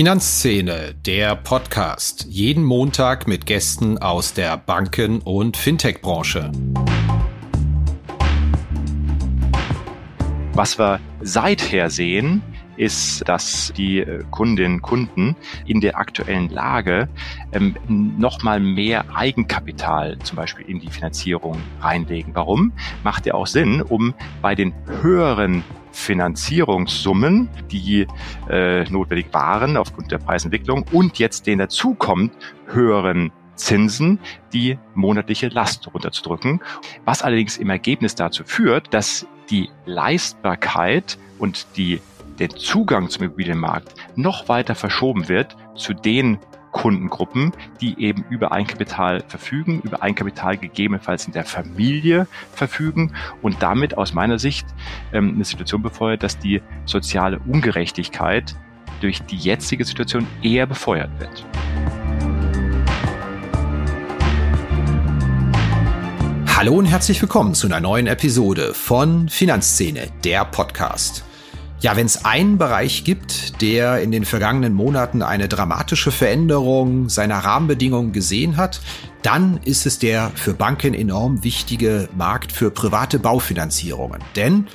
Finanzszene, der Podcast. Jeden Montag mit Gästen aus der Banken- und Fintech-Branche. Was wir seither sehen, ist, dass die äh, Kundinnen und Kunden in der aktuellen Lage ähm, nochmal mehr Eigenkapital zum Beispiel in die Finanzierung reinlegen. Warum? Macht ja auch Sinn, um bei den höheren Finanzierungssummen, die äh, notwendig waren aufgrund der Preisentwicklung und jetzt den dazukommt höheren Zinsen die monatliche Last runterzudrücken, was allerdings im Ergebnis dazu führt, dass die Leistbarkeit und die der Zugang zum Immobilienmarkt noch weiter verschoben wird zu den Kundengruppen, die eben über Eigenkapital verfügen, über Eigenkapital gegebenenfalls in der Familie verfügen und damit aus meiner Sicht ähm, eine Situation befeuert, dass die soziale Ungerechtigkeit durch die jetzige Situation eher befeuert wird. Hallo und herzlich willkommen zu einer neuen Episode von Finanzszene, der Podcast. Ja, wenn es einen Bereich gibt, der in den vergangenen Monaten eine dramatische Veränderung seiner Rahmenbedingungen gesehen hat, dann ist es der für Banken enorm wichtige Markt für private Baufinanzierungen. Denn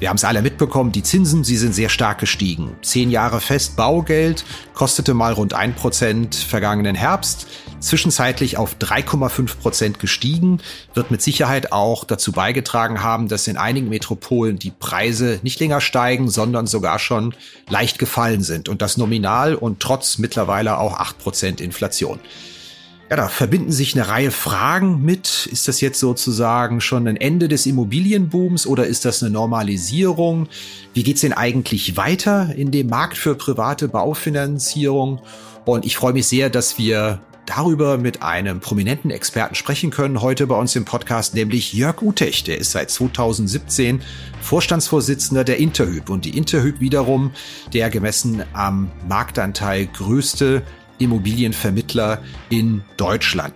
wir haben es alle mitbekommen, die Zinsen, sie sind sehr stark gestiegen. Zehn Jahre fest Baugeld kostete mal rund ein Prozent vergangenen Herbst. Zwischenzeitlich auf 3,5 Prozent gestiegen, wird mit Sicherheit auch dazu beigetragen haben, dass in einigen Metropolen die Preise nicht länger steigen, sondern sogar schon leicht gefallen sind. Und das nominal und trotz mittlerweile auch acht Prozent Inflation. Ja, da verbinden sich eine Reihe Fragen mit. Ist das jetzt sozusagen schon ein Ende des Immobilienbooms oder ist das eine Normalisierung? Wie geht's denn eigentlich weiter in dem Markt für private Baufinanzierung? Und ich freue mich sehr, dass wir darüber mit einem prominenten Experten sprechen können heute bei uns im Podcast, nämlich Jörg Utecht. Der ist seit 2017 Vorstandsvorsitzender der Interhyp und die Interhyp wiederum der gemessen am Marktanteil größte Immobilienvermittler in Deutschland.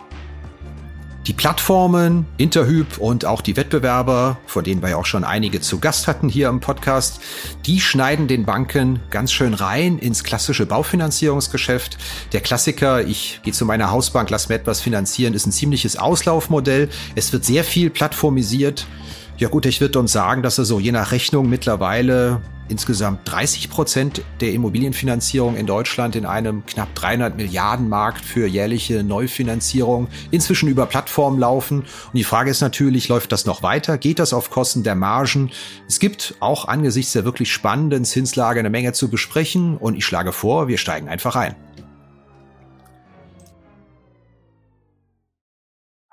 Die Plattformen, Interhyp und auch die Wettbewerber, von denen wir ja auch schon einige zu Gast hatten hier im Podcast, die schneiden den Banken ganz schön rein ins klassische Baufinanzierungsgeschäft. Der Klassiker, ich gehe zu meiner Hausbank, lass mir etwas finanzieren, ist ein ziemliches Auslaufmodell. Es wird sehr viel plattformisiert. Ja gut, ich würde uns sagen, dass er so je nach Rechnung mittlerweile insgesamt 30 Prozent der Immobilienfinanzierung in Deutschland in einem knapp 300 Milliarden Markt für jährliche Neufinanzierung inzwischen über Plattformen laufen. Und die Frage ist natürlich, läuft das noch weiter? Geht das auf Kosten der Margen? Es gibt auch angesichts der wirklich spannenden Zinslage eine Menge zu besprechen und ich schlage vor, wir steigen einfach ein.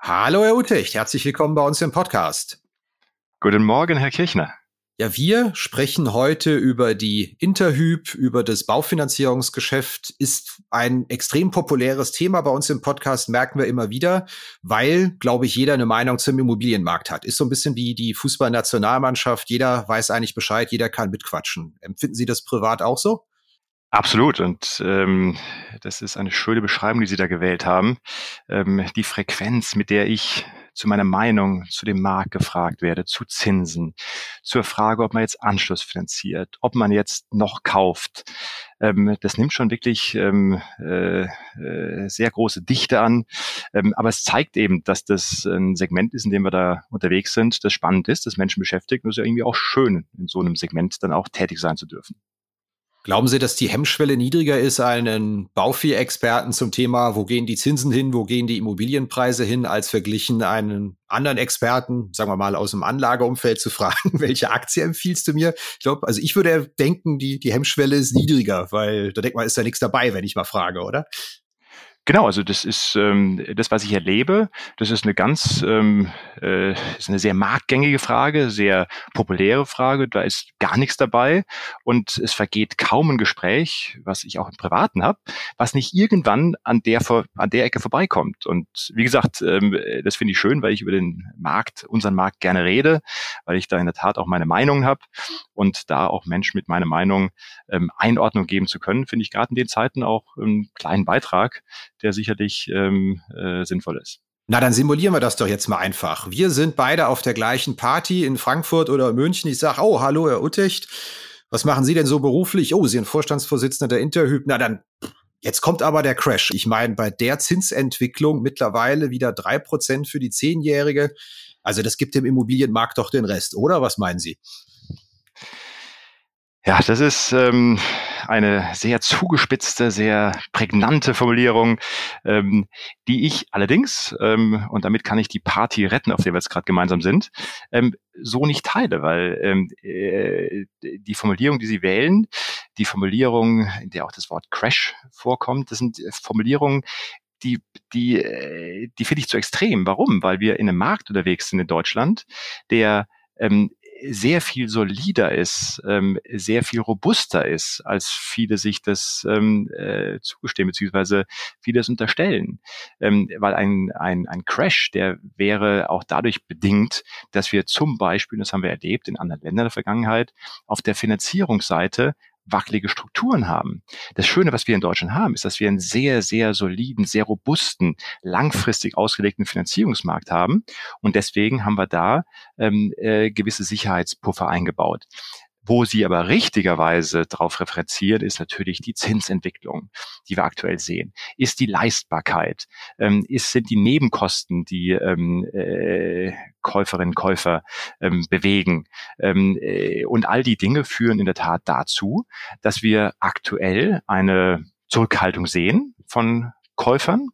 Hallo Herr Utecht, herzlich willkommen bei uns im Podcast. Guten Morgen, Herr Kirchner. Ja, wir sprechen heute über die Interhyp, über das Baufinanzierungsgeschäft. Ist ein extrem populäres Thema bei uns im Podcast, merken wir immer wieder, weil, glaube ich, jeder eine Meinung zum Immobilienmarkt hat. Ist so ein bisschen wie die Fußballnationalmannschaft. Jeder weiß eigentlich Bescheid, jeder kann mitquatschen. Empfinden Sie das privat auch so? Absolut. Und ähm, das ist eine schöne Beschreibung, die Sie da gewählt haben. Ähm, die Frequenz, mit der ich zu meiner Meinung zu dem Markt gefragt werde, zu Zinsen, zur Frage, ob man jetzt Anschluss finanziert, ob man jetzt noch kauft. Ähm, das nimmt schon wirklich ähm, äh, äh, sehr große Dichte an. Ähm, aber es zeigt eben, dass das ein Segment ist, in dem wir da unterwegs sind, das spannend ist, das Menschen beschäftigt und es ist ja irgendwie auch schön, in so einem Segment dann auch tätig sein zu dürfen. Glauben Sie, dass die Hemmschwelle niedriger ist, einen Bauvieh-Experten zum Thema, wo gehen die Zinsen hin, wo gehen die Immobilienpreise hin, als verglichen einen anderen Experten, sagen wir mal aus dem Anlageumfeld zu fragen, welche Aktie empfiehlst du mir? Ich glaube, also ich würde denken, die, die Hemmschwelle ist niedriger, weil da denkt man, ist da nichts dabei, wenn ich mal frage, oder? Genau, also das ist ähm, das, was ich erlebe. Das ist eine ganz, ähm, äh, ist eine sehr marktgängige Frage, sehr populäre Frage. Da ist gar nichts dabei und es vergeht kaum ein Gespräch, was ich auch im Privaten habe, was nicht irgendwann an der an der Ecke vorbeikommt. Und wie gesagt, ähm, das finde ich schön, weil ich über den Markt, unseren Markt gerne rede, weil ich da in der Tat auch meine Meinung habe und da auch Menschen mit meiner Meinung ähm, Einordnung geben zu können, finde ich gerade in den Zeiten auch einen kleinen Beitrag der sicherlich ähm, äh, sinnvoll ist. Na, dann simulieren wir das doch jetzt mal einfach. Wir sind beide auf der gleichen Party in Frankfurt oder München. Ich sage, oh, hallo, Herr Uttecht. Was machen Sie denn so beruflich? Oh, Sie sind Vorstandsvorsitzender der Interhyp. Na dann, jetzt kommt aber der Crash. Ich meine, bei der Zinsentwicklung mittlerweile wieder drei Prozent für die Zehnjährige. Also das gibt dem Immobilienmarkt doch den Rest, oder? Was meinen Sie? Ja, das ist ähm, eine sehr zugespitzte, sehr prägnante Formulierung, ähm, die ich allerdings, ähm, und damit kann ich die Party retten, auf der wir jetzt gerade gemeinsam sind, ähm, so nicht teile, weil ähm, äh, die Formulierung, die Sie wählen, die Formulierung, in der auch das Wort Crash vorkommt, das sind Formulierungen, die, die, äh, die finde ich zu extrem. Warum? Weil wir in einem Markt unterwegs sind in Deutschland, der ähm, sehr viel solider ist, ähm, sehr viel robuster ist, als viele sich das ähm, äh, zugestehen, beziehungsweise viele es unterstellen. Ähm, weil ein, ein, ein Crash, der wäre auch dadurch bedingt, dass wir zum Beispiel, das haben wir erlebt in anderen Ländern der Vergangenheit, auf der Finanzierungsseite wackelige Strukturen haben. Das Schöne, was wir in Deutschland haben, ist, dass wir einen sehr, sehr soliden, sehr robusten, langfristig ausgelegten Finanzierungsmarkt haben. Und deswegen haben wir da ähm, äh, gewisse Sicherheitspuffer eingebaut. Wo Sie aber richtigerweise darauf referenzieren, ist natürlich die Zinsentwicklung, die wir aktuell sehen. Ist die Leistbarkeit, ähm, ist, sind die Nebenkosten, die ähm, äh, Käuferinnen und Käufer ähm, bewegen. Ähm, äh, und all die Dinge führen in der Tat dazu, dass wir aktuell eine Zurückhaltung sehen von Käufern.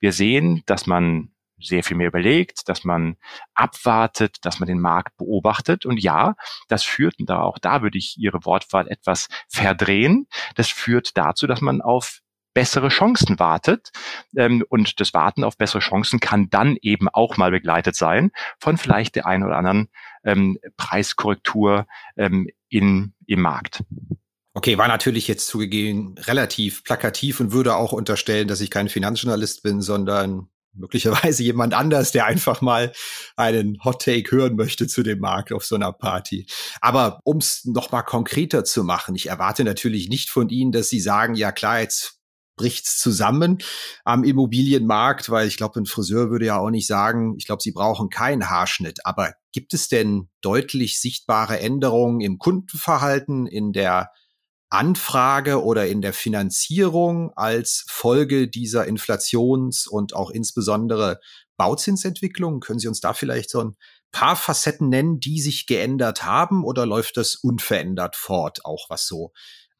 Wir sehen, dass man sehr viel mehr überlegt, dass man abwartet, dass man den Markt beobachtet. Und ja, das führt, da auch da würde ich Ihre Wortwahl etwas verdrehen, das führt dazu, dass man auf bessere Chancen wartet. Ähm, und das Warten auf bessere Chancen kann dann eben auch mal begleitet sein von vielleicht der einen oder anderen ähm, Preiskorrektur ähm, in, im Markt. Okay, war natürlich jetzt zugegeben relativ plakativ und würde auch unterstellen, dass ich kein Finanzjournalist bin, sondern möglicherweise jemand anders, der einfach mal einen Hot Take hören möchte zu dem Markt auf so einer Party. Aber um es noch mal konkreter zu machen, ich erwarte natürlich nicht von Ihnen, dass Sie sagen, ja klar, jetzt bricht's zusammen am Immobilienmarkt, weil ich glaube, ein Friseur würde ja auch nicht sagen, ich glaube, Sie brauchen keinen Haarschnitt. Aber gibt es denn deutlich sichtbare Änderungen im Kundenverhalten, in der Anfrage oder in der Finanzierung als Folge dieser Inflations- und auch insbesondere Bauzinsentwicklung? Können Sie uns da vielleicht so ein paar Facetten nennen, die sich geändert haben oder läuft das unverändert fort, auch was so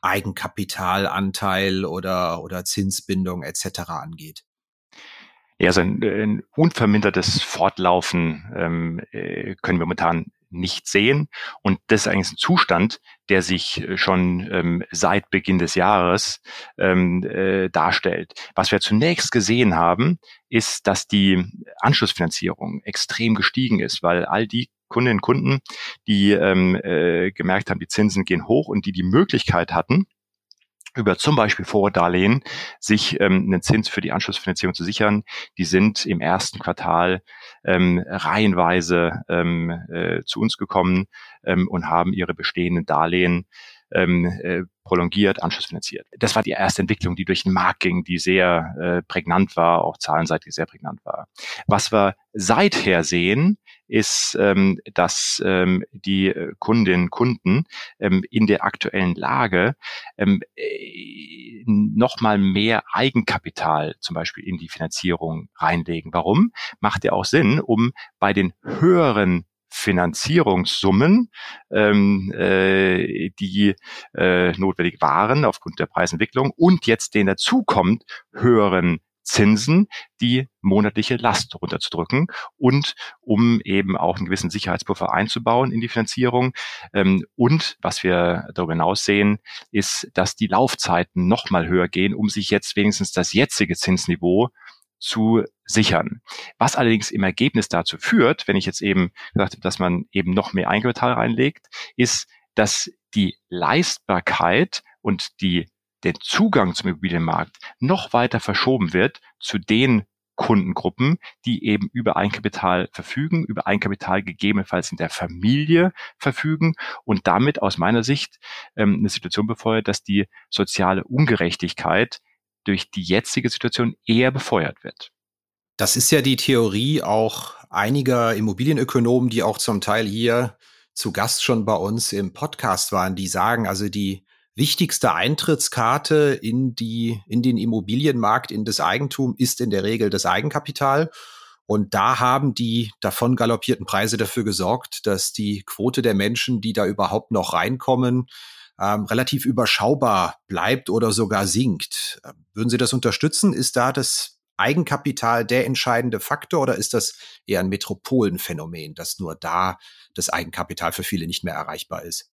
Eigenkapitalanteil oder, oder Zinsbindung etc. angeht? Ja, also ein, ein unvermindertes Fortlaufen ähm, äh, können wir momentan nicht sehen. Und das ist eigentlich ein Zustand, der sich äh, schon ähm, seit Beginn des Jahres ähm, äh, darstellt. Was wir zunächst gesehen haben, ist, dass die Anschlussfinanzierung extrem gestiegen ist, weil all die Kundinnen und Kunden, die ähm, äh, gemerkt haben, die Zinsen gehen hoch und die die Möglichkeit hatten, über zum Beispiel Vordarlehen sich ähm, einen Zins für die Anschlussfinanzierung zu sichern. Die sind im ersten Quartal ähm, reihenweise ähm, äh, zu uns gekommen ähm, und haben ihre bestehenden Darlehen ähm, äh, prolongiert, anschlussfinanziert. Das war die erste Entwicklung, die durch den Markt ging, die sehr äh, prägnant war, auch zahlenseitig sehr prägnant war. Was wir seither sehen, ist, ähm, dass ähm, die Kundinnen und Kunden ähm, in der aktuellen Lage ähm, äh, nochmal mehr Eigenkapital zum Beispiel in die Finanzierung reinlegen. Warum? Macht ja auch Sinn, um bei den höheren Finanzierungssummen, ähm, äh, die äh, notwendig waren aufgrund der Preisentwicklung und jetzt den dazukommt höheren Zinsen die monatliche Last runterzudrücken und um eben auch einen gewissen Sicherheitspuffer einzubauen in die Finanzierung. Ähm, und was wir darüber hinaus sehen, ist, dass die Laufzeiten nochmal höher gehen, um sich jetzt wenigstens das jetzige Zinsniveau zu sichern. Was allerdings im Ergebnis dazu führt, wenn ich jetzt eben gesagt habe, dass man eben noch mehr Eigenkapital reinlegt, ist, dass die Leistbarkeit und die, der Zugang zum Immobilienmarkt noch weiter verschoben wird zu den Kundengruppen, die eben über Eigenkapital verfügen, über Eigenkapital gegebenenfalls in der Familie verfügen und damit aus meiner Sicht ähm, eine Situation befeuert, dass die soziale Ungerechtigkeit durch die jetzige Situation eher befeuert wird. Das ist ja die Theorie auch einiger Immobilienökonomen, die auch zum Teil hier zu Gast schon bei uns im Podcast waren, die sagen, also die wichtigste Eintrittskarte in die, in den Immobilienmarkt, in das Eigentum ist in der Regel das Eigenkapital. Und da haben die davon galoppierten Preise dafür gesorgt, dass die Quote der Menschen, die da überhaupt noch reinkommen, ähm, relativ überschaubar bleibt oder sogar sinkt. Ähm, würden Sie das unterstützen? Ist da das Eigenkapital der entscheidende Faktor oder ist das eher ein Metropolenphänomen, dass nur da das Eigenkapital für viele nicht mehr erreichbar ist?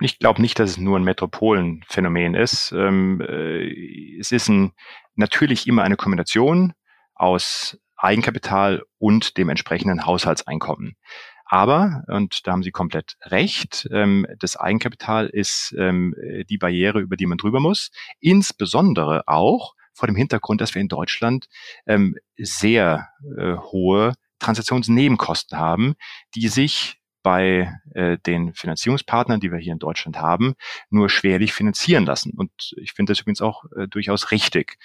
Ich glaube nicht, dass es nur ein Metropolenphänomen ist. Ähm, äh, es ist ein, natürlich immer eine Kombination aus Eigenkapital und dem entsprechenden Haushaltseinkommen. Aber, und da haben Sie komplett recht, ähm, das Eigenkapital ist ähm, die Barriere, über die man drüber muss. Insbesondere auch vor dem Hintergrund, dass wir in Deutschland ähm, sehr äh, hohe Transaktionsnebenkosten haben, die sich bei äh, den Finanzierungspartnern, die wir hier in Deutschland haben, nur schwerlich finanzieren lassen. Und ich finde das übrigens auch äh, durchaus richtig.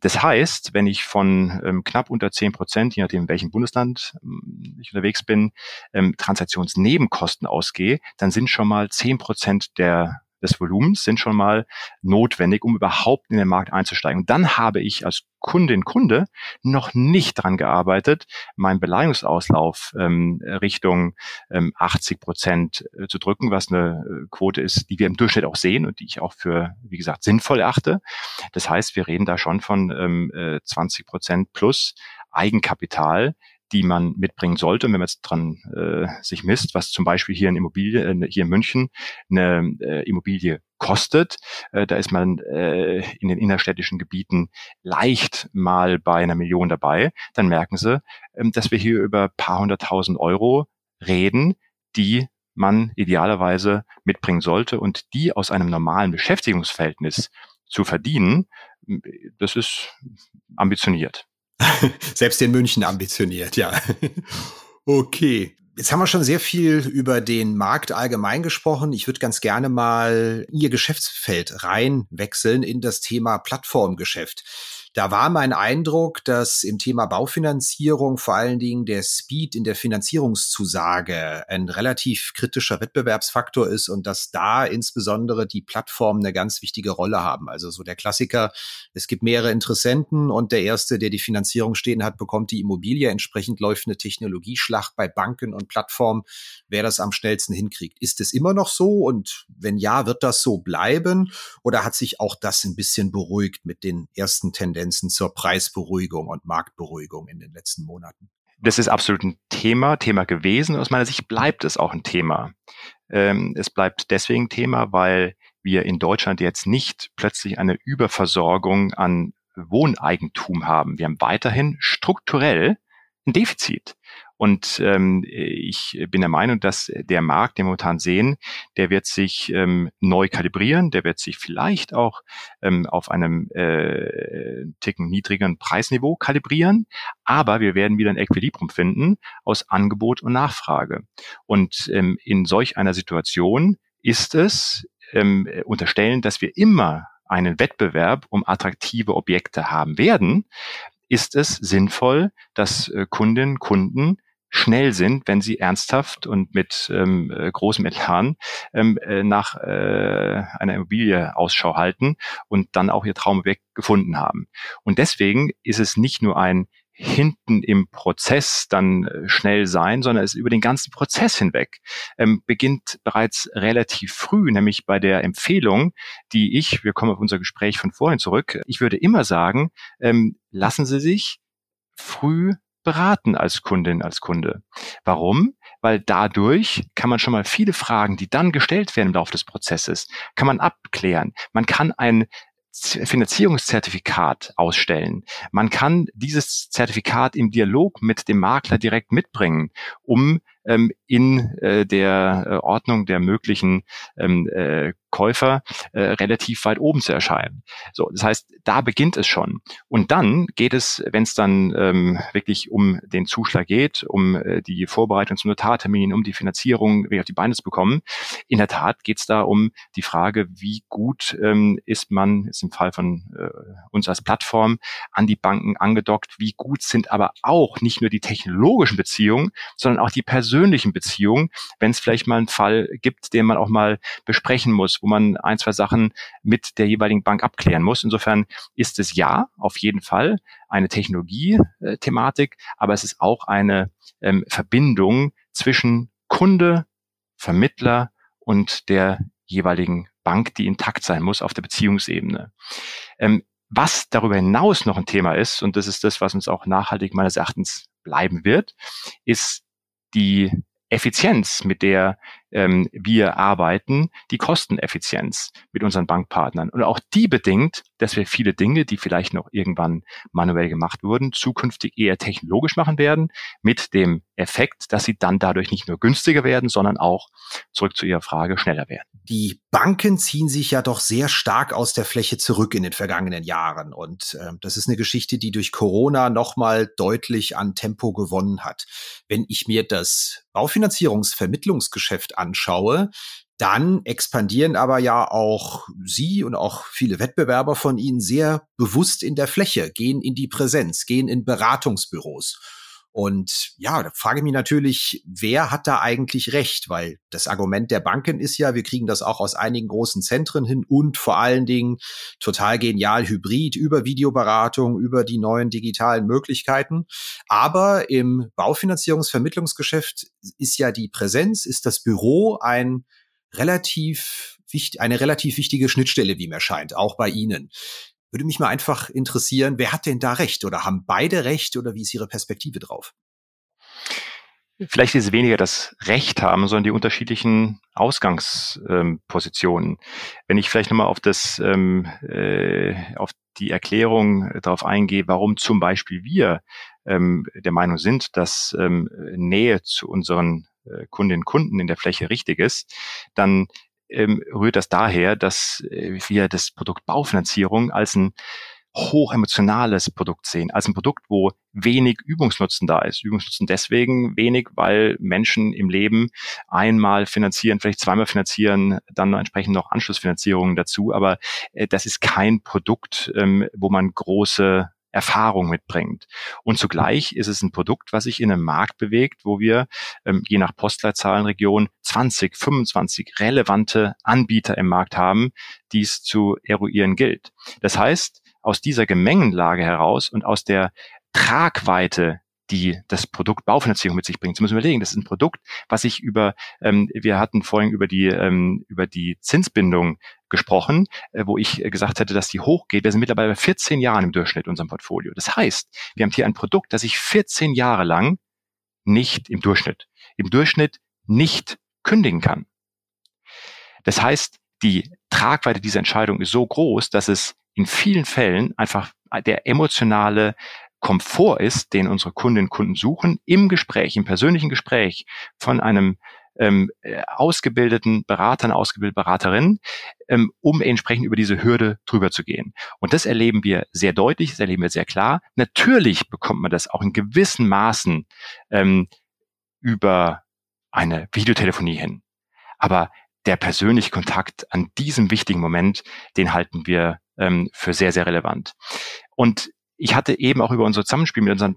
Das heißt, wenn ich von ähm, knapp unter zehn Prozent, je nachdem in welchem Bundesland ähm, ich unterwegs bin, ähm, Transaktionsnebenkosten ausgehe, dann sind schon mal zehn Prozent der des Volumens sind schon mal notwendig, um überhaupt in den Markt einzusteigen. Und dann habe ich als Kundin, Kunde noch nicht dran gearbeitet, meinen Beleihungsauslauf ähm, Richtung ähm, 80 Prozent äh, zu drücken, was eine äh, Quote ist, die wir im Durchschnitt auch sehen und die ich auch für, wie gesagt, sinnvoll achte. Das heißt, wir reden da schon von ähm, 20 äh, Prozent plus Eigenkapital, die man mitbringen sollte. Wenn man jetzt dran äh, sich misst, was zum Beispiel hier in Immobilie, äh, hier in München eine äh, Immobilie kostet, äh, da ist man äh, in den innerstädtischen Gebieten leicht mal bei einer Million dabei, dann merken Sie, ähm, dass wir hier über paar hunderttausend Euro reden, die man idealerweise mitbringen sollte und die aus einem normalen Beschäftigungsverhältnis zu verdienen, das ist ambitioniert. Selbst in München ambitioniert, ja. okay. Jetzt haben wir schon sehr viel über den Markt allgemein gesprochen. Ich würde ganz gerne mal Ihr Geschäftsfeld reinwechseln in das Thema Plattformgeschäft. Da war mein Eindruck, dass im Thema Baufinanzierung vor allen Dingen der Speed in der Finanzierungszusage ein relativ kritischer Wettbewerbsfaktor ist und dass da insbesondere die Plattformen eine ganz wichtige Rolle haben. Also so der Klassiker, es gibt mehrere Interessenten und der erste, der die Finanzierung stehen hat, bekommt die Immobilie. Entsprechend läuft eine Technologieschlacht bei Banken und Plattformen, wer das am schnellsten hinkriegt. Ist es immer noch so? Und wenn ja, wird das so bleiben? Oder hat sich auch das ein bisschen beruhigt mit den ersten Tendenzen? Tendenzen zur Preisberuhigung und Marktberuhigung in den letzten Monaten? Das ist absolut ein Thema, Thema gewesen. Aus meiner Sicht bleibt es auch ein Thema. Ähm, es bleibt deswegen Thema, weil wir in Deutschland jetzt nicht plötzlich eine Überversorgung an Wohneigentum haben. Wir haben weiterhin strukturell ein Defizit. Und ähm, ich bin der Meinung, dass der Markt, den wir momentan sehen, der wird sich ähm, neu kalibrieren, der wird sich vielleicht auch ähm, auf einem äh, Ticken niedrigeren Preisniveau kalibrieren, aber wir werden wieder ein Equilibrium finden aus Angebot und Nachfrage. Und ähm, in solch einer Situation ist es ähm, unterstellen, dass wir immer einen Wettbewerb um attraktive Objekte haben werden, ist es sinnvoll, dass äh, Kundinnen, Kunden schnell sind, wenn sie ernsthaft und mit ähm, äh, großem Elan ähm, äh, nach äh, einer Immobilie Ausschau halten und dann auch ihr Traumobjekt gefunden haben. Und deswegen ist es nicht nur ein hinten im Prozess dann äh, schnell sein, sondern es über den ganzen Prozess hinweg ähm, beginnt bereits relativ früh, nämlich bei der Empfehlung, die ich, wir kommen auf unser Gespräch von vorhin zurück, ich würde immer sagen, ähm, lassen Sie sich früh beraten als Kundin, als Kunde. Warum? Weil dadurch kann man schon mal viele Fragen, die dann gestellt werden im Laufe des Prozesses, kann man abklären. Man kann ein Finanzierungszertifikat ausstellen. Man kann dieses Zertifikat im Dialog mit dem Makler direkt mitbringen, um ähm, in äh, der äh, Ordnung der möglichen ähm, äh, Käufer äh, relativ weit oben zu erscheinen. So, das heißt, da beginnt es schon. Und dann geht es, wenn es dann ähm, wirklich um den Zuschlag geht, um äh, die Vorbereitung zum Notartermin, um die Finanzierung wie auf die Beine zu bekommen, in der Tat geht es da um die Frage, wie gut ähm, ist man, ist im Fall von äh, uns als Plattform, an die Banken angedockt, wie gut sind aber auch nicht nur die technologischen Beziehungen, sondern auch die persönlichen persönlichen Beziehung, wenn es vielleicht mal einen Fall gibt, den man auch mal besprechen muss, wo man ein, zwei Sachen mit der jeweiligen Bank abklären muss. Insofern ist es ja auf jeden Fall eine Technologie-Thematik, aber es ist auch eine ähm, Verbindung zwischen Kunde, Vermittler und der jeweiligen Bank, die intakt sein muss auf der Beziehungsebene. Ähm, was darüber hinaus noch ein Thema ist, und das ist das, was uns auch nachhaltig meines Erachtens bleiben wird, ist die Effizienz, mit der ähm, wir arbeiten, die Kosteneffizienz mit unseren Bankpartnern. Und auch die bedingt, dass wir viele Dinge, die vielleicht noch irgendwann manuell gemacht wurden, zukünftig eher technologisch machen werden, mit dem Effekt, dass sie dann dadurch nicht nur günstiger werden, sondern auch, zurück zu Ihrer Frage, schneller werden. Die Banken ziehen sich ja doch sehr stark aus der Fläche zurück in den vergangenen Jahren. Und äh, das ist eine Geschichte, die durch Corona nochmal deutlich an Tempo gewonnen hat. Wenn ich mir das Baufinanzierungsvermittlungsgeschäft anschaue, dann expandieren aber ja auch Sie und auch viele Wettbewerber von Ihnen sehr bewusst in der Fläche, gehen in die Präsenz, gehen in Beratungsbüros. Und ja, da frage ich mich natürlich, wer hat da eigentlich recht? Weil das Argument der Banken ist ja, wir kriegen das auch aus einigen großen Zentren hin und vor allen Dingen total genial hybrid über Videoberatung, über die neuen digitalen Möglichkeiten. Aber im Baufinanzierungsvermittlungsgeschäft ist ja die Präsenz, ist das Büro ein relativ eine relativ wichtige Schnittstelle, wie mir scheint, auch bei Ihnen. Würde mich mal einfach interessieren, wer hat denn da recht oder haben beide recht oder wie ist Ihre Perspektive drauf? Vielleicht ist es weniger das Recht haben, sondern die unterschiedlichen Ausgangspositionen. Wenn ich vielleicht nochmal auf das, ähm, äh, auf die Erklärung darauf eingehe, warum zum Beispiel wir ähm, der Meinung sind, dass ähm, Nähe zu unseren äh, Kundinnen und Kunden in der Fläche richtig ist, dann ähm, rührt das daher, dass äh, wir das Produkt Baufinanzierung als ein hochemotionales Produkt sehen, als ein Produkt, wo wenig Übungsnutzen da ist. Übungsnutzen deswegen wenig, weil Menschen im Leben einmal finanzieren, vielleicht zweimal finanzieren, dann entsprechend noch Anschlussfinanzierungen dazu. Aber äh, das ist kein Produkt, ähm, wo man große Erfahrung mitbringt. Und zugleich ist es ein Produkt, was sich in einem Markt bewegt, wo wir ähm, je nach Postleitzahlenregion 20, 25 relevante Anbieter im Markt haben, die es zu eruieren gilt. Das heißt, aus dieser Gemengenlage heraus und aus der Tragweite die das Produkt Baufinanzierung mit sich bringt. Sie müssen überlegen, das ist ein Produkt, was sich über, ähm, wir hatten vorhin über die, ähm, über die Zinsbindung gesprochen, äh, wo ich gesagt hätte, dass die hochgeht. Wir sind mittlerweile bei 14 Jahren im Durchschnitt in unserem Portfolio. Das heißt, wir haben hier ein Produkt, das sich 14 Jahre lang nicht im Durchschnitt, im Durchschnitt nicht kündigen kann. Das heißt, die Tragweite dieser Entscheidung ist so groß, dass es in vielen Fällen einfach der emotionale Komfort ist, den unsere Kundinnen und Kunden suchen, im Gespräch, im persönlichen Gespräch von einem ähm, äh, ausgebildeten Beratern, ausgebildeten Beraterinnen, ähm, um entsprechend über diese Hürde drüber zu gehen. Und das erleben wir sehr deutlich, das erleben wir sehr klar. Natürlich bekommt man das auch in gewissen Maßen ähm, über eine Videotelefonie hin. Aber der persönliche Kontakt an diesem wichtigen Moment, den halten wir ähm, für sehr, sehr relevant. Und ich hatte eben auch über unser Zusammenspiel mit unseren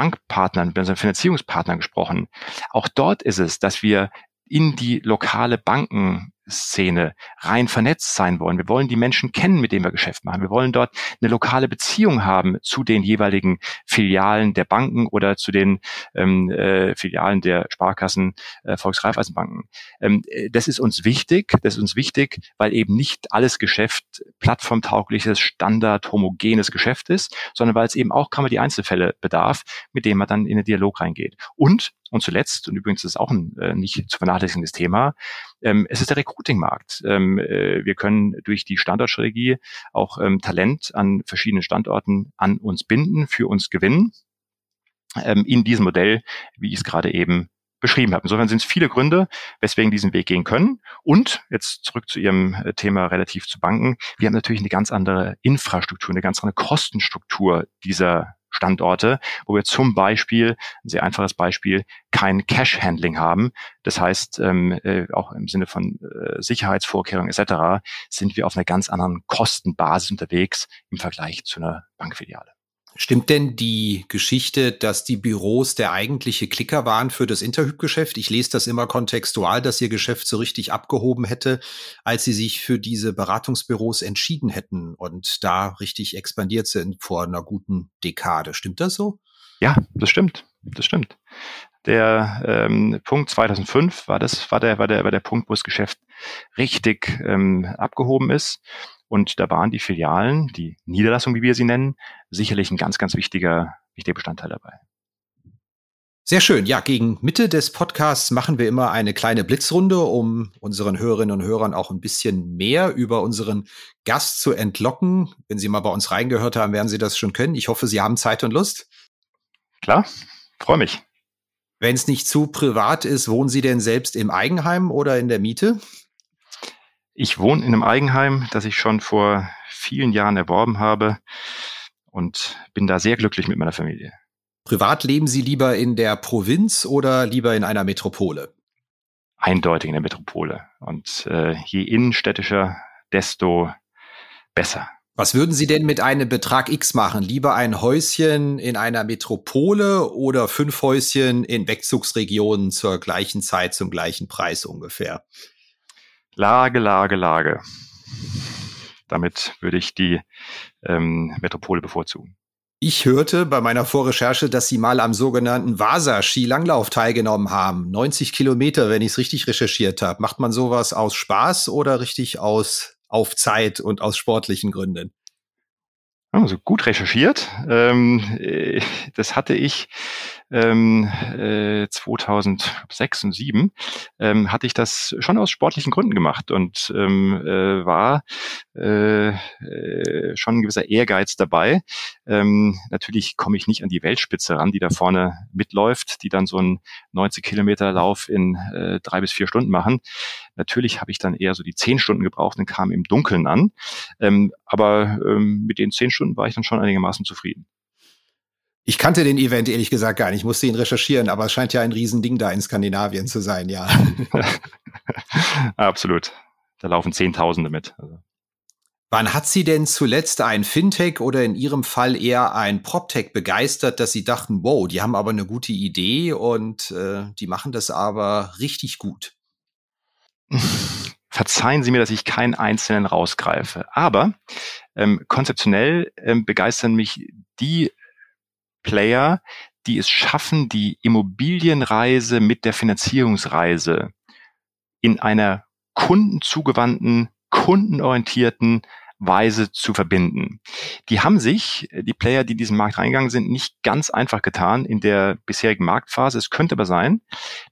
Bankpartnern, mit unseren Finanzierungspartnern gesprochen. Auch dort ist es, dass wir in die lokale Banken Szene rein vernetzt sein wollen. Wir wollen die Menschen kennen, mit denen wir Geschäft machen. Wir wollen dort eine lokale Beziehung haben zu den jeweiligen Filialen der Banken oder zu den ähm, äh, Filialen der Sparkassen, äh, Volksreifeisenbanken. Ähm, das ist uns wichtig. Das ist uns wichtig, weil eben nicht alles Geschäft plattformtaugliches, Standard, homogenes Geschäft ist, sondern weil es eben auch kann man die Einzelfälle bedarf, mit denen man dann in den Dialog reingeht. Und und zuletzt, und übrigens ist es auch ein äh, nicht zu vernachlässigendes Thema, ähm, es ist der Recruiting-Markt. Ähm, äh, wir können durch die Standortstrategie auch ähm, Talent an verschiedenen Standorten an uns binden, für uns gewinnen. Ähm, in diesem Modell, wie ich es gerade eben beschrieben habe. Insofern sind es viele Gründe, weswegen diesen Weg gehen können. Und jetzt zurück zu Ihrem äh, Thema relativ zu Banken. Wir haben natürlich eine ganz andere Infrastruktur, eine ganz andere Kostenstruktur dieser Standorte, wo wir zum Beispiel, ein sehr einfaches Beispiel, kein Cash-Handling haben. Das heißt, ähm, äh, auch im Sinne von äh, Sicherheitsvorkehrungen etc. sind wir auf einer ganz anderen Kostenbasis unterwegs im Vergleich zu einer Bankfiliale. Stimmt denn die Geschichte, dass die Büros der eigentliche Klicker waren für das Interhyp-Geschäft? Ich lese das immer kontextual, dass ihr Geschäft so richtig abgehoben hätte, als sie sich für diese Beratungsbüros entschieden hätten und da richtig expandiert sind vor einer guten Dekade. Stimmt das so? Ja, das stimmt. Das stimmt. Der ähm, Punkt 2005 war das war der war der war der Punkt, wo das Geschäft richtig ähm, abgehoben ist. Und da waren die Filialen, die Niederlassung, wie wir sie nennen, sicherlich ein ganz, ganz wichtiger, wichtiger Bestandteil dabei. Sehr schön. Ja, gegen Mitte des Podcasts machen wir immer eine kleine Blitzrunde, um unseren Hörerinnen und Hörern auch ein bisschen mehr über unseren Gast zu entlocken. Wenn Sie mal bei uns reingehört haben, werden Sie das schon können. Ich hoffe, Sie haben Zeit und Lust. Klar, freue mich. Wenn es nicht zu privat ist, wohnen Sie denn selbst im Eigenheim oder in der Miete? Ich wohne in einem Eigenheim, das ich schon vor vielen Jahren erworben habe und bin da sehr glücklich mit meiner Familie. Privat leben Sie lieber in der Provinz oder lieber in einer Metropole? Eindeutig in der Metropole. Und äh, je innenstädtischer, desto besser. Was würden Sie denn mit einem Betrag X machen? Lieber ein Häuschen in einer Metropole oder fünf Häuschen in Wegzugsregionen zur gleichen Zeit, zum gleichen Preis ungefähr? Lage, Lage, Lage. Damit würde ich die ähm, Metropole bevorzugen. Ich hörte bei meiner Vorrecherche, dass Sie mal am sogenannten Vasa-Skilanglauf teilgenommen haben. 90 Kilometer, wenn ich es richtig recherchiert habe. Macht man sowas aus Spaß oder richtig aus auf Zeit und aus sportlichen Gründen? Also gut recherchiert. Ähm, äh, das hatte ich ähm, äh, 2006 und 2007 ähm, hatte ich das schon aus sportlichen Gründen gemacht und ähm, äh, war äh, äh, schon ein gewisser Ehrgeiz dabei. Ähm, natürlich komme ich nicht an die Weltspitze ran, die da vorne mitläuft, die dann so einen 90 Kilometer Lauf in äh, drei bis vier Stunden machen. Natürlich habe ich dann eher so die zehn Stunden gebraucht und kam im Dunkeln an. Ähm, aber ähm, mit den zehn Stunden war ich dann schon einigermaßen zufrieden. Ich kannte den Event ehrlich gesagt gar nicht, ich musste ihn recherchieren, aber es scheint ja ein Riesending da in Skandinavien zu sein, ja. Absolut. Da laufen Zehntausende mit. Also. Wann hat Sie denn zuletzt ein Fintech oder in Ihrem Fall eher ein PropTech begeistert, dass Sie dachten, wow, die haben aber eine gute Idee und äh, die machen das aber richtig gut? Verzeihen Sie mir, dass ich keinen einzelnen rausgreife. Aber ähm, konzeptionell ähm, begeistern mich die Player, die es schaffen, die Immobilienreise mit der Finanzierungsreise in einer kundenzugewandten, kundenorientierten Weise zu verbinden. Die haben sich, die Player, die in diesen Markt reingegangen sind, nicht ganz einfach getan in der bisherigen Marktphase. Es könnte aber sein,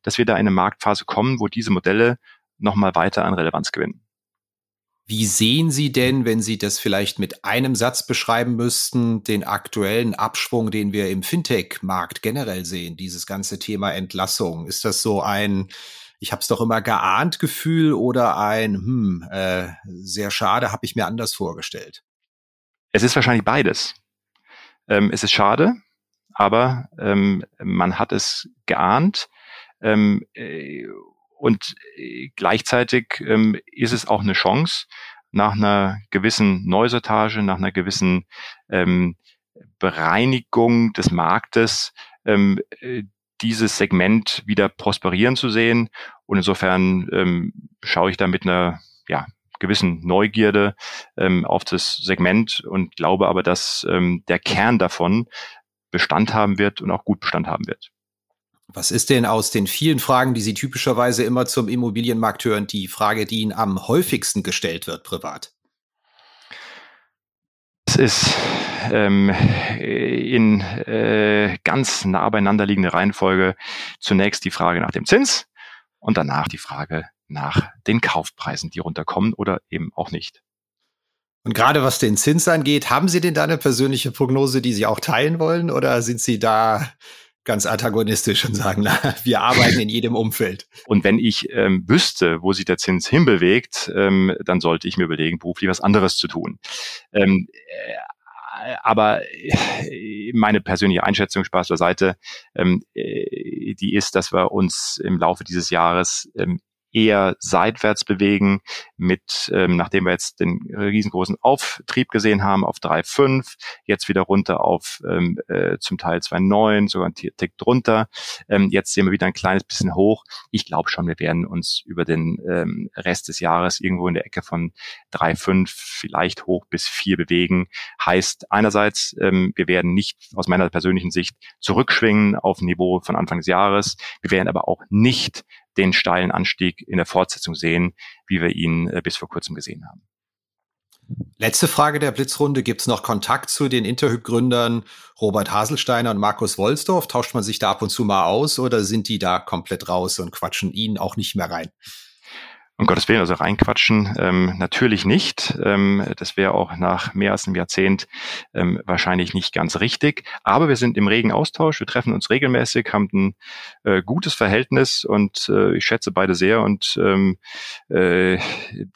dass wir da in eine Marktphase kommen, wo diese Modelle nochmal weiter an Relevanz gewinnen. Wie sehen Sie denn, wenn Sie das vielleicht mit einem Satz beschreiben müssten, den aktuellen Abschwung, den wir im Fintech-Markt generell sehen, dieses ganze Thema Entlassung? Ist das so ein, ich habe es doch immer geahnt Gefühl oder ein, hm, äh, sehr schade, habe ich mir anders vorgestellt? Es ist wahrscheinlich beides. Ähm, es ist schade, aber ähm, man hat es geahnt. Ähm, äh, und äh, gleichzeitig ähm, ist es auch eine Chance, nach einer gewissen Neusortage, nach einer gewissen ähm, Bereinigung des Marktes ähm, äh, dieses Segment wieder prosperieren zu sehen. Und insofern ähm, schaue ich da mit einer ja, gewissen Neugierde ähm, auf das Segment und glaube aber, dass ähm, der Kern davon Bestand haben wird und auch gut Bestand haben wird. Was ist denn aus den vielen Fragen, die Sie typischerweise immer zum Immobilienmarkt hören, die Frage, die Ihnen am häufigsten gestellt wird privat? Es ist ähm, in äh, ganz nah beieinander liegende Reihenfolge zunächst die Frage nach dem Zins und danach die Frage nach den Kaufpreisen, die runterkommen oder eben auch nicht. Und gerade was den Zins angeht, haben Sie denn da eine persönliche Prognose, die Sie auch teilen wollen oder sind Sie da ganz antagonistisch und sagen, na, wir arbeiten in jedem Umfeld. Und wenn ich ähm, wüsste, wo sich der Zins hinbewegt, ähm, dann sollte ich mir überlegen, beruflich was anderes zu tun. Ähm, äh, aber äh, meine persönliche Einschätzung, Spaß beiseite, ähm, äh, die ist, dass wir uns im Laufe dieses Jahres ähm, eher seitwärts bewegen mit, ähm, nachdem wir jetzt den riesengroßen Auftrieb gesehen haben auf 3,5, jetzt wieder runter auf ähm, äh, zum Teil 2,9, sogar ein Tick drunter. Ähm, jetzt sehen wir wieder ein kleines bisschen hoch. Ich glaube schon, wir werden uns über den ähm, Rest des Jahres irgendwo in der Ecke von 3,5, vielleicht hoch bis 4 bewegen. Heißt einerseits, ähm, wir werden nicht aus meiner persönlichen Sicht zurückschwingen auf Niveau von Anfang des Jahres. Wir werden aber auch nicht den steilen Anstieg in der Fortsetzung sehen, wie wir ihn äh, bis vor kurzem gesehen haben. Letzte Frage der Blitzrunde. Gibt es noch Kontakt zu den Interhyp-Gründern Robert Haselsteiner und Markus Wolsdorf? Tauscht man sich da ab und zu mal aus oder sind die da komplett raus und quatschen ihnen auch nicht mehr rein? Um Gottes Willen, also reinquatschen, ähm, natürlich nicht. Ähm, das wäre auch nach mehr als einem Jahrzehnt ähm, wahrscheinlich nicht ganz richtig. Aber wir sind im regen Austausch, wir treffen uns regelmäßig, haben ein äh, gutes Verhältnis und äh, ich schätze beide sehr. Und ähm, äh,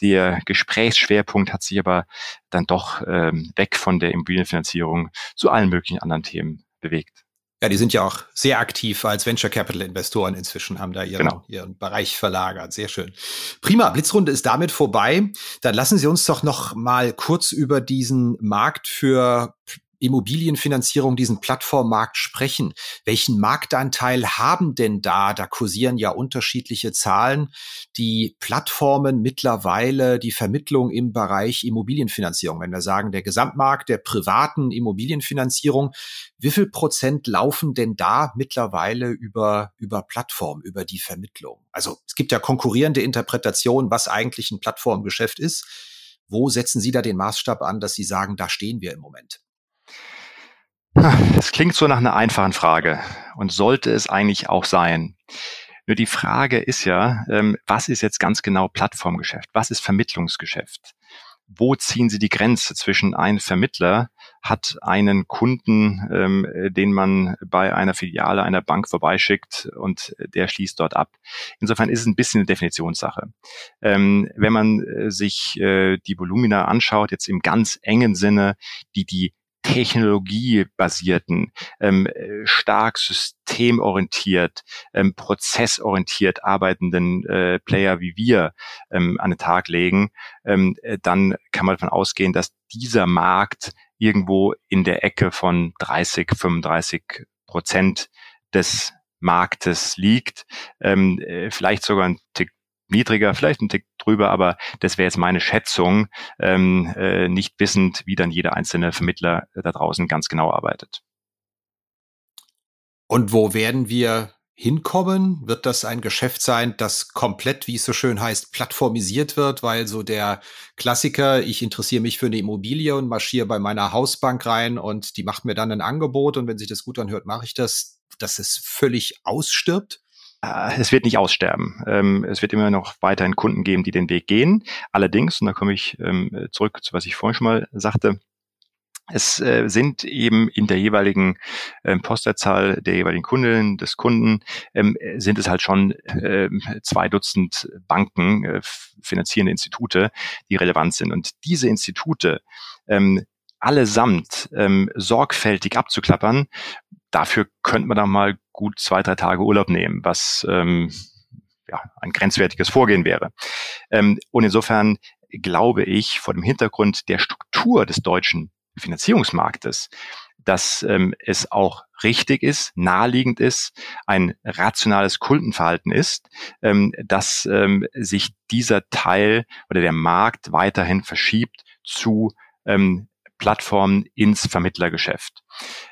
der Gesprächsschwerpunkt hat sich aber dann doch ähm, weg von der Immobilienfinanzierung zu allen möglichen anderen Themen bewegt. Ja, die sind ja auch sehr aktiv als Venture Capital Investoren inzwischen, haben da ihren, genau. ihren Bereich verlagert. Sehr schön. Prima. Blitzrunde ist damit vorbei. Dann lassen Sie uns doch noch mal kurz über diesen Markt für Immobilienfinanzierung, diesen Plattformmarkt sprechen. Welchen Marktanteil haben denn da? Da kursieren ja unterschiedliche Zahlen. Die Plattformen mittlerweile, die Vermittlung im Bereich Immobilienfinanzierung. Wenn wir sagen, der Gesamtmarkt der privaten Immobilienfinanzierung, wie viel Prozent laufen denn da mittlerweile über, über Plattform, über die Vermittlung? Also es gibt ja konkurrierende Interpretationen, was eigentlich ein Plattformgeschäft ist. Wo setzen Sie da den Maßstab an, dass Sie sagen, da stehen wir im Moment? Das klingt so nach einer einfachen Frage und sollte es eigentlich auch sein. Nur die Frage ist ja, ähm, was ist jetzt ganz genau Plattformgeschäft? Was ist Vermittlungsgeschäft? Wo ziehen Sie die Grenze zwischen ein Vermittler hat einen Kunden, ähm, den man bei einer Filiale einer Bank vorbeischickt und der schließt dort ab. Insofern ist es ein bisschen eine Definitionssache. Ähm, wenn man äh, sich äh, die Volumina anschaut, jetzt im ganz engen Sinne, die die technologiebasierten, ähm, stark systemorientiert, ähm, prozessorientiert arbeitenden äh, Player wie wir ähm, an den Tag legen, ähm, äh, dann kann man davon ausgehen, dass dieser Markt irgendwo in der Ecke von 30, 35 Prozent des Marktes liegt, ähm, äh, vielleicht sogar ein Tick niedriger, vielleicht ein Tick drüber, aber das wäre jetzt meine Schätzung, ähm, äh, nicht wissend, wie dann jeder einzelne Vermittler äh, da draußen ganz genau arbeitet. Und wo werden wir hinkommen? Wird das ein Geschäft sein, das komplett, wie es so schön heißt, plattformisiert wird, weil so der Klassiker, ich interessiere mich für eine Immobilie und marschiere bei meiner Hausbank rein und die macht mir dann ein Angebot und wenn sich das gut anhört, mache ich das, dass es völlig ausstirbt? Äh, es wird nicht aussterben. Ähm, es wird immer noch weiterhin Kunden geben, die den Weg gehen. Allerdings, und da komme ich ähm, zurück zu was ich vorhin schon mal sagte, es äh, sind eben in der jeweiligen ähm, Postleitzahl der jeweiligen Kundin, des Kunden, sind es halt schon zwei Dutzend Banken, äh, finanzierende Institute, die relevant sind. Und diese Institute allesamt sorgfältig abzuklappern, dafür könnte man dann mal gut zwei, drei Tage Urlaub nehmen, was ähm, ja, ein grenzwertiges Vorgehen wäre. Ähm, und insofern glaube ich, vor dem Hintergrund der Struktur des deutschen Finanzierungsmarktes, dass ähm, es auch richtig ist, naheliegend ist, ein rationales Kundenverhalten ist, ähm, dass ähm, sich dieser Teil oder der Markt weiterhin verschiebt zu ähm, Plattformen ins Vermittlergeschäft.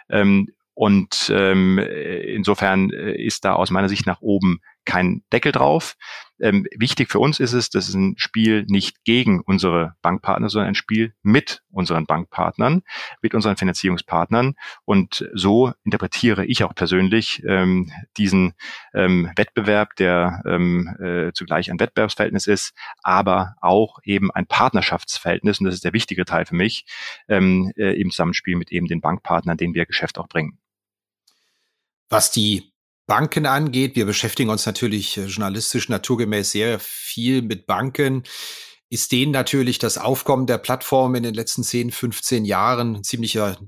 Ähm, und ähm, insofern äh, ist da aus meiner Sicht nach oben kein Deckel drauf. Ähm, wichtig für uns ist es, das ist ein Spiel nicht gegen unsere Bankpartner, sondern ein Spiel mit unseren Bankpartnern, mit unseren Finanzierungspartnern. Und so interpretiere ich auch persönlich ähm, diesen ähm, Wettbewerb, der ähm, äh, zugleich ein Wettbewerbsverhältnis ist, aber auch eben ein Partnerschaftsverhältnis. Und das ist der wichtige Teil für mich ähm, äh, im Zusammenspiel mit eben den Bankpartnern, denen wir Geschäft auch bringen. Was die Banken angeht, wir beschäftigen uns natürlich äh, journalistisch naturgemäß sehr viel mit Banken. Ist denen natürlich das Aufkommen der Plattform in den letzten 10, 15 Jahren ein ziemlicher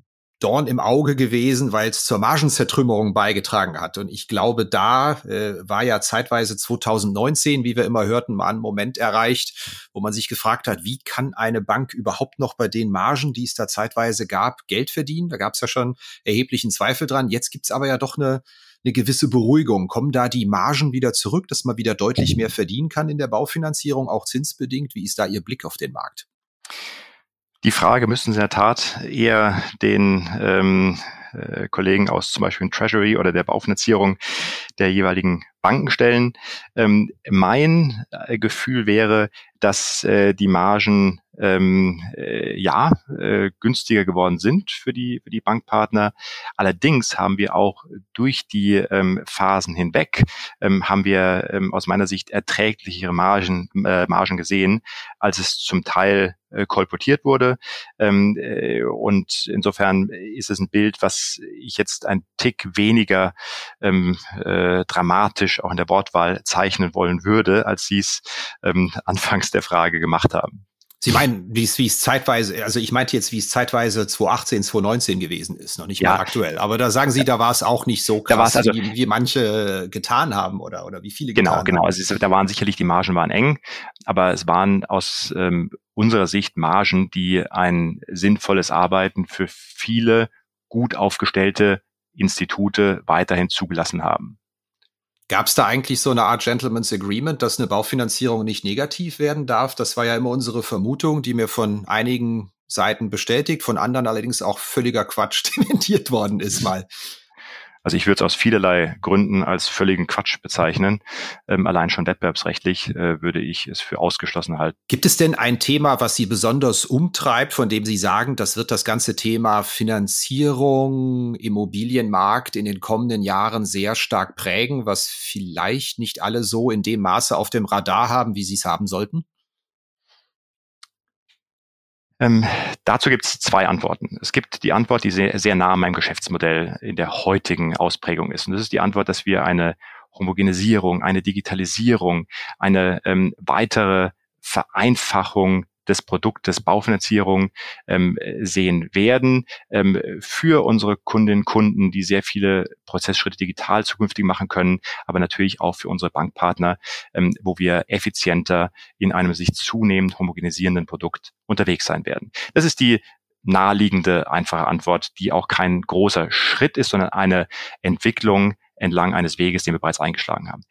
Dorn im Auge gewesen, weil es zur Margenzertrümmerung beigetragen hat. Und ich glaube, da äh, war ja zeitweise 2019, wie wir immer hörten, mal ein Moment erreicht, wo man sich gefragt hat, wie kann eine Bank überhaupt noch bei den Margen, die es da zeitweise gab, Geld verdienen? Da gab es ja schon erheblichen Zweifel dran. Jetzt gibt's aber ja doch eine eine gewisse Beruhigung. Kommen da die Margen wieder zurück, dass man wieder deutlich mehr verdienen kann in der Baufinanzierung, auch zinsbedingt? Wie ist da Ihr Blick auf den Markt? Die Frage müssen Sie in der Tat eher den ähm, äh, Kollegen aus zum Beispiel Treasury oder der Baufinanzierung der jeweiligen Banken stellen. Ähm, mein äh, Gefühl wäre, dass äh, die Margen ähm, äh, ja äh, günstiger geworden sind für die für die Bankpartner. Allerdings haben wir auch durch die ähm, Phasen hinweg ähm, haben wir ähm, aus meiner Sicht erträglichere Margen äh, Margen gesehen, als es zum Teil äh, kolportiert wurde. Ähm, äh, und insofern ist es ein Bild, was ich jetzt ein Tick weniger ähm, äh, dramatisch auch in der Wortwahl zeichnen wollen würde, als Sie es ähm, anfangs der Frage gemacht haben. Sie meinen, wie es, wie es zeitweise, also ich meinte jetzt, wie es zeitweise 2018, 2019 gewesen ist, noch nicht ja. mal aktuell. Aber da sagen Sie, da war es auch nicht so krass, also, wie, wie manche getan haben oder, oder wie viele genau, getan genau. haben. Genau, genau. Also da waren sicherlich, die Margen waren eng, aber es waren aus ähm, unserer Sicht Margen, die ein sinnvolles Arbeiten für viele gut aufgestellte Institute weiterhin zugelassen haben. Gab es da eigentlich so eine Art Gentleman's Agreement, dass eine Baufinanzierung nicht negativ werden darf? Das war ja immer unsere Vermutung, die mir von einigen Seiten bestätigt, von anderen allerdings auch völliger Quatsch dementiert worden ist mal. Also ich würde es aus vielerlei Gründen als völligen Quatsch bezeichnen. Ähm, allein schon wettbewerbsrechtlich äh, würde ich es für ausgeschlossen halten. Gibt es denn ein Thema, was Sie besonders umtreibt, von dem Sie sagen, das wird das ganze Thema Finanzierung, Immobilienmarkt in den kommenden Jahren sehr stark prägen, was vielleicht nicht alle so in dem Maße auf dem Radar haben, wie sie es haben sollten? Ähm, dazu gibt es zwei Antworten. Es gibt die Antwort, die sehr, sehr nah an meinem Geschäftsmodell in der heutigen Ausprägung ist. Und das ist die Antwort, dass wir eine Homogenisierung, eine Digitalisierung, eine ähm, weitere Vereinfachung des Produktes Baufinanzierung ähm, sehen werden ähm, für unsere Kundinnen und Kunden, die sehr viele Prozessschritte digital zukünftig machen können, aber natürlich auch für unsere Bankpartner, ähm, wo wir effizienter in einem sich zunehmend homogenisierenden Produkt unterwegs sein werden. Das ist die naheliegende, einfache Antwort, die auch kein großer Schritt ist, sondern eine Entwicklung entlang eines Weges, den wir bereits eingeschlagen haben.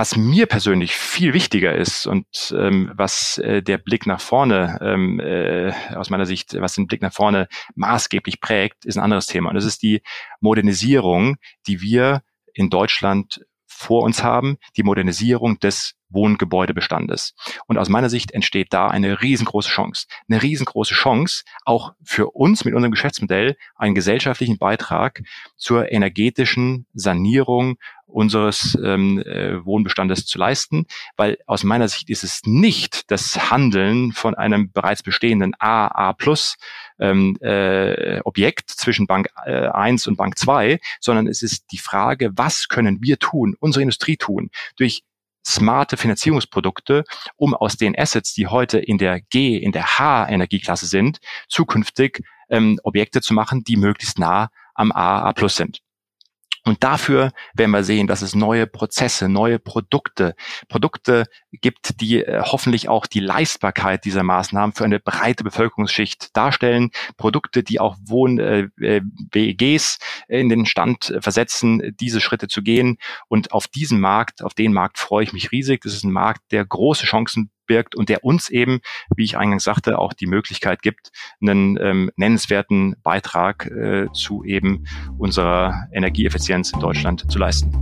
Was mir persönlich viel wichtiger ist und ähm, was äh, der Blick nach vorne, ähm, äh, aus meiner Sicht, was den Blick nach vorne maßgeblich prägt, ist ein anderes Thema. Und das ist die Modernisierung, die wir in Deutschland vor uns haben, die Modernisierung des Wohngebäudebestandes. Und aus meiner Sicht entsteht da eine riesengroße Chance. Eine riesengroße Chance, auch für uns mit unserem Geschäftsmodell einen gesellschaftlichen Beitrag zur energetischen Sanierung unseres ähm, äh, Wohnbestandes zu leisten, weil aus meiner Sicht ist es nicht das Handeln von einem bereits bestehenden AA Plus ähm, äh, Objekt zwischen Bank äh, 1 und Bank 2, sondern es ist die Frage, was können wir tun, unsere Industrie tun, durch smarte Finanzierungsprodukte, um aus den Assets, die heute in der G, in der H-Energieklasse sind, zukünftig ähm, Objekte zu machen, die möglichst nah am AA Plus sind. Und dafür werden wir sehen, dass es neue Prozesse, neue Produkte, Produkte gibt, die äh, hoffentlich auch die Leistbarkeit dieser Maßnahmen für eine breite Bevölkerungsschicht darstellen. Produkte, die auch Wohn-WEGs äh, äh in den Stand versetzen, diese Schritte zu gehen. Und auf diesen Markt, auf den Markt freue ich mich riesig. Das ist ein Markt, der große Chancen birgt und der uns eben, wie ich eingangs sagte, auch die Möglichkeit gibt, einen ähm, nennenswerten Beitrag äh, zu eben unserer Energieeffizienz in Deutschland zu leisten.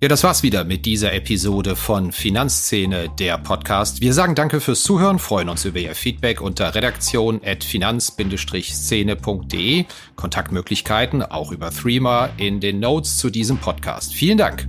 Ja, das war's wieder mit dieser Episode von Finanzszene, der Podcast. Wir sagen danke fürs Zuhören, freuen uns über Ihr Feedback unter redaktion.finanz-szene.de. Kontaktmöglichkeiten auch über Threema in den Notes zu diesem Podcast. Vielen Dank.